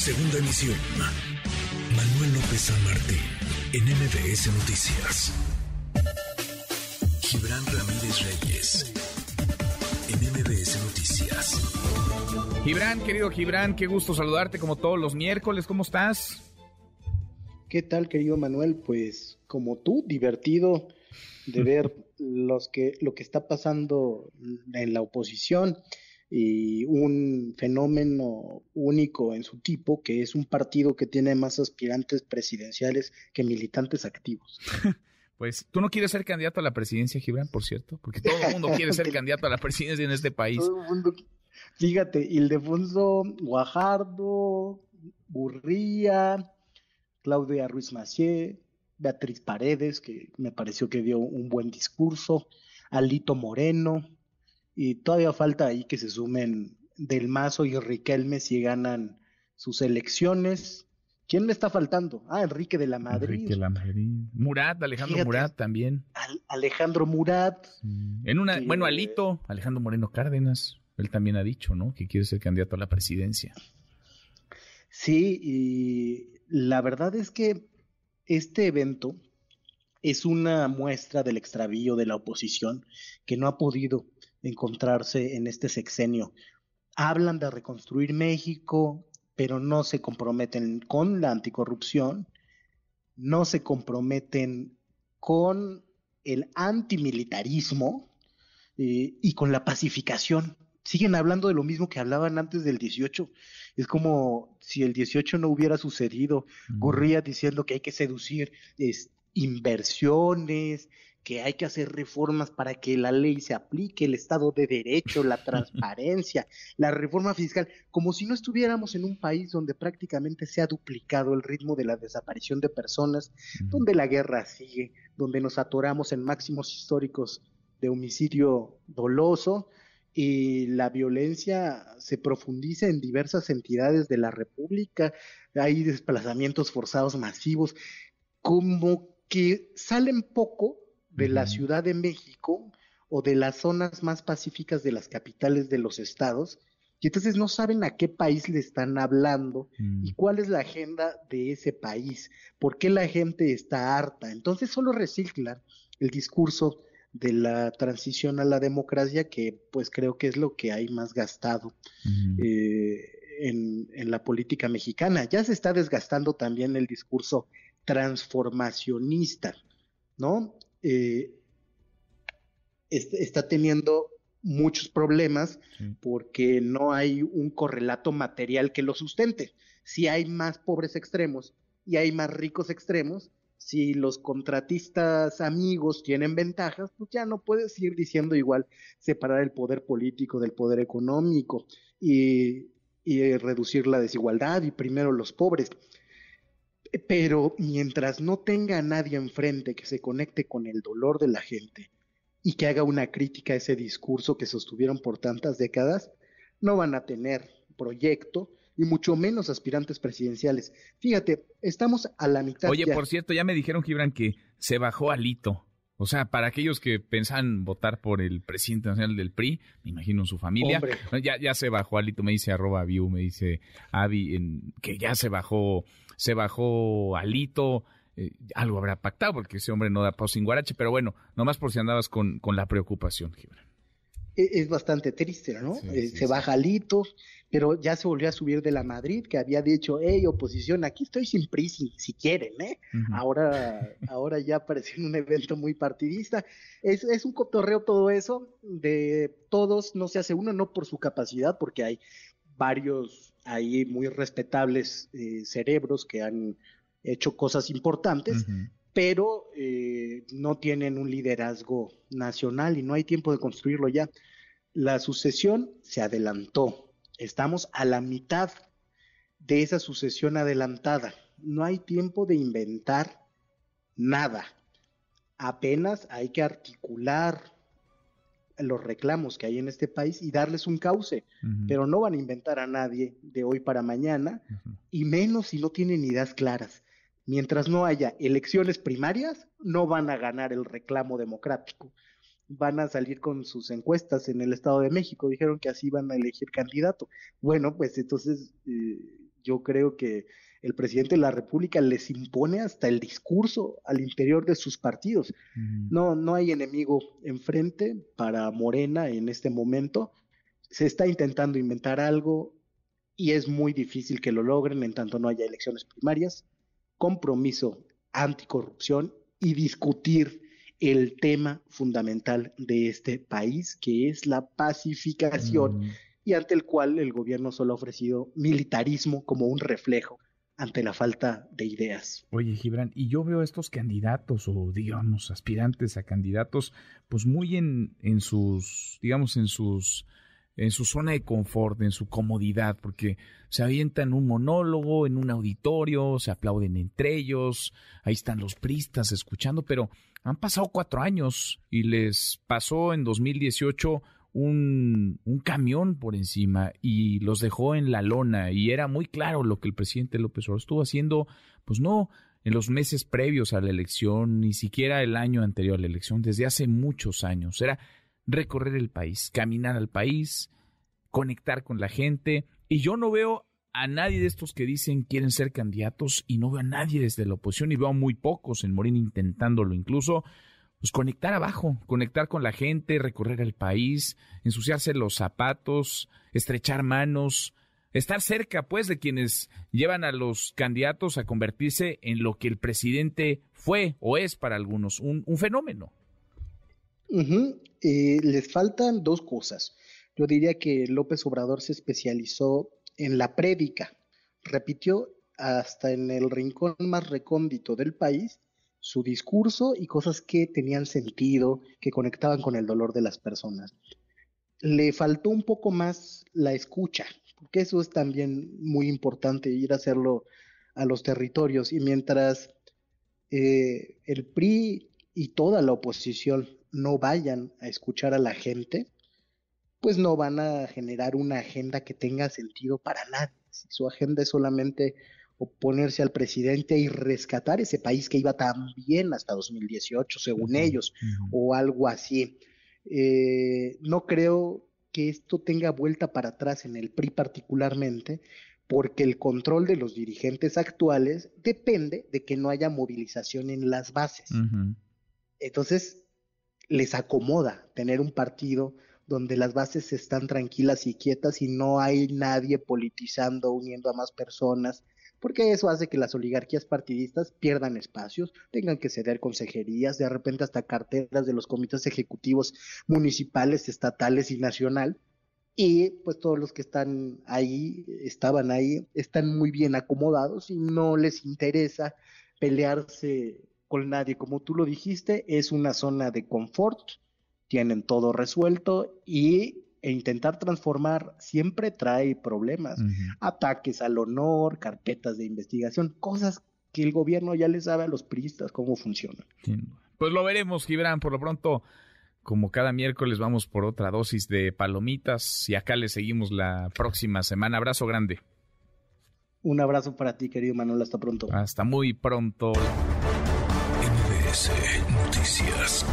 Segunda emisión. Manuel López San Martín, en MBS Noticias. Gibran Ramírez Reyes, en MBS Noticias. Gibran, querido Gibran, qué gusto saludarte como todos los miércoles. ¿Cómo estás? ¿Qué tal, querido Manuel? Pues como tú, divertido de ver los que, lo que está pasando en la oposición y un fenómeno único en su tipo, que es un partido que tiene más aspirantes presidenciales que militantes activos. Pues tú no quieres ser candidato a la presidencia, Gibran, por cierto, porque todo el mundo quiere ser candidato a la presidencia en este país. Todo el mundo, fíjate, Ildefonso Guajardo, Gurría, Claudia Ruiz Macié, Beatriz Paredes, que me pareció que dio un buen discurso, Alito Moreno, y todavía falta ahí que se sumen Del Mazo y Riquelme si ganan sus elecciones. ¿Quién me está faltando? Ah, Enrique de la Madrid. Enrique de la Madrid. Murat, Alejandro Murat también. Alejandro Murat. En una, bueno, Alito, Alejandro Moreno Cárdenas, él también ha dicho, ¿no? Que quiere ser candidato a la presidencia. Sí, y la verdad es que este evento es una muestra del extravío de la oposición que no ha podido encontrarse en este sexenio. Hablan de reconstruir México, pero no se comprometen con la anticorrupción, no se comprometen con el antimilitarismo eh, y con la pacificación. Siguen hablando de lo mismo que hablaban antes del 18. Es como si el 18 no hubiera sucedido. Gurría diciendo que hay que seducir inversiones, que hay que hacer reformas para que la ley se aplique, el Estado de Derecho, la transparencia, la reforma fiscal, como si no estuviéramos en un país donde prácticamente se ha duplicado el ritmo de la desaparición de personas, donde la guerra sigue, donde nos atoramos en máximos históricos de homicidio doloso y la violencia se profundiza en diversas entidades de la República, hay desplazamientos forzados masivos, como que salen poco de la Ciudad de México o de las zonas más pacíficas de las capitales de los estados, y entonces no saben a qué país le están hablando y mm. cuál es la agenda de ese país, por qué la gente está harta. Entonces solo reciclan el discurso de la transición a la democracia, que pues creo que es lo que hay más gastado eh, en, en, la política mexicana. Ya se está desgastando también el discurso transformacionista, ¿no? Eh, está teniendo muchos problemas porque no hay un correlato material que lo sustente. Si hay más pobres extremos y hay más ricos extremos, si los contratistas amigos tienen ventajas, pues ya no puedes ir diciendo igual separar el poder político del poder económico y, y reducir la desigualdad y primero los pobres. Pero mientras no tenga a nadie enfrente que se conecte con el dolor de la gente y que haga una crítica a ese discurso que sostuvieron por tantas décadas, no van a tener proyecto y mucho menos aspirantes presidenciales. Fíjate, estamos a la mitad. Oye, por cierto, ya me dijeron, Gibran, que se bajó Alito. O sea, para aquellos que pensaban votar por el presidente nacional del PRI, me imagino su familia, ya, ya se bajó Alito, me dice arroba view, me dice Avi, que ya se bajó se bajó Alito, eh, algo habrá pactado porque ese hombre no da paso sin guarache, pero bueno, nomás por si andabas con, con la preocupación, Gibran. E, es bastante triste, ¿no? Eh, se baja Alito, pero ya se volvió a subir de la Madrid, que había dicho, hey, oposición, aquí estoy sin PRI si, quieren, ¿eh? Ahora, ahora ya apareció en un evento muy partidista. Es, es un cotorreo todo eso, de todos, no se hace uno, no por su capacidad, porque hay varios hay muy respetables eh, cerebros que han hecho cosas importantes, pero eh, no tienen un liderazgo nacional y no hay tiempo de construirlo ya. La sucesión se adelantó. Estamos a la mitad de esa sucesión adelantada. No hay tiempo de inventar nada. Apenas hay que articular los reclamos que hay en este país y darles un cauce, pero no van a inventar a nadie de hoy para mañana, y menos si no tienen ideas claras. Mientras no haya elecciones primarias, no van a ganar el reclamo democrático. Van a salir con sus encuestas en el Estado de México, dijeron que así van a elegir candidato. Bueno, pues entonces eh, Yo creo que el presidente de la República les impone hasta el discurso al interior de sus partidos. No, no hay enemigo enfrente para Morena en este momento. Se está intentando inventar algo y es muy difícil que lo logren en tanto no haya elecciones primarias, compromiso anticorrupción y discutir el tema fundamental de este país, que es la pacificación, y ante el cual el gobierno solo ha ofrecido militarismo como un reflejo ante la falta de ideas. Oye, Gibran, y yo veo a estos candidatos o digamos aspirantes a candidatos, pues muy en, en sus, digamos, en sus en su zona de confort, en su comodidad, porque se avientan un monólogo en un auditorio, se aplauden entre ellos, ahí están los pristas escuchando, pero han pasado cuatro años y les pasó en 2018 un, un camión por encima y los dejó en la lona y era muy claro lo que el presidente López Obrador estuvo haciendo, pues no en los meses previos a la elección, ni siquiera el año anterior a la elección, desde hace muchos años. Era recorrer el país, caminar al país, conectar con la gente. Y yo no veo a nadie de estos que dicen quieren ser candidatos y no veo a nadie desde la oposición y veo a muy pocos en Morín intentándolo incluso. Pues conectar abajo, conectar con la gente, recorrer el país, ensuciarse los zapatos, estrechar manos, estar cerca pues de quienes llevan a los candidatos a convertirse en lo que el presidente fue o es para algunos, un, fenómeno. Eh, les faltan dos cosas. Yo diría que López Obrador se especializó en la prédica, repitió hasta en el rincón más recóndito del país su discurso y cosas que tenían sentido, que conectaban con el dolor de las personas. Le faltó un poco más la escucha, porque eso es también muy importante, ir a hacerlo a los territorios. Y mientras eh, el PRI y toda la oposición no vayan a escuchar a la gente, pues no van a generar una agenda que tenga sentido para nadie. Si su agenda es solamente oponerse al presidente y rescatar ese país que iba tan bien hasta 2018, según ellos, o algo así. Eh, no creo que esto tenga vuelta para atrás en el PRI particularmente, porque el control de los dirigentes actuales depende de que no haya movilización en las bases. Entonces, les acomoda tener un partido donde las bases están tranquilas y quietas y no hay nadie politizando, uniendo a más personas, porque eso hace que las oligarquías partidistas pierdan espacios, tengan que ceder consejerías, de repente hasta carteras de los comités ejecutivos municipales, estatales y nacional. Y pues todos los que están ahí, estaban ahí, están muy bien acomodados y no les interesa pelearse con nadie. Como tú lo dijiste, es una zona de confort, tienen todo resuelto y e intentar transformar siempre trae problemas, ataques al honor, carpetas de investigación, cosas que el gobierno ya les sabe a los priistas cómo funcionan. Pues lo veremos, Gibran, por lo pronto, como cada miércoles vamos por otra dosis de palomitas y acá le seguimos la próxima semana. Abrazo grande. Un abrazo para ti, querido Manuel, hasta pronto. Hasta muy pronto. Noticias.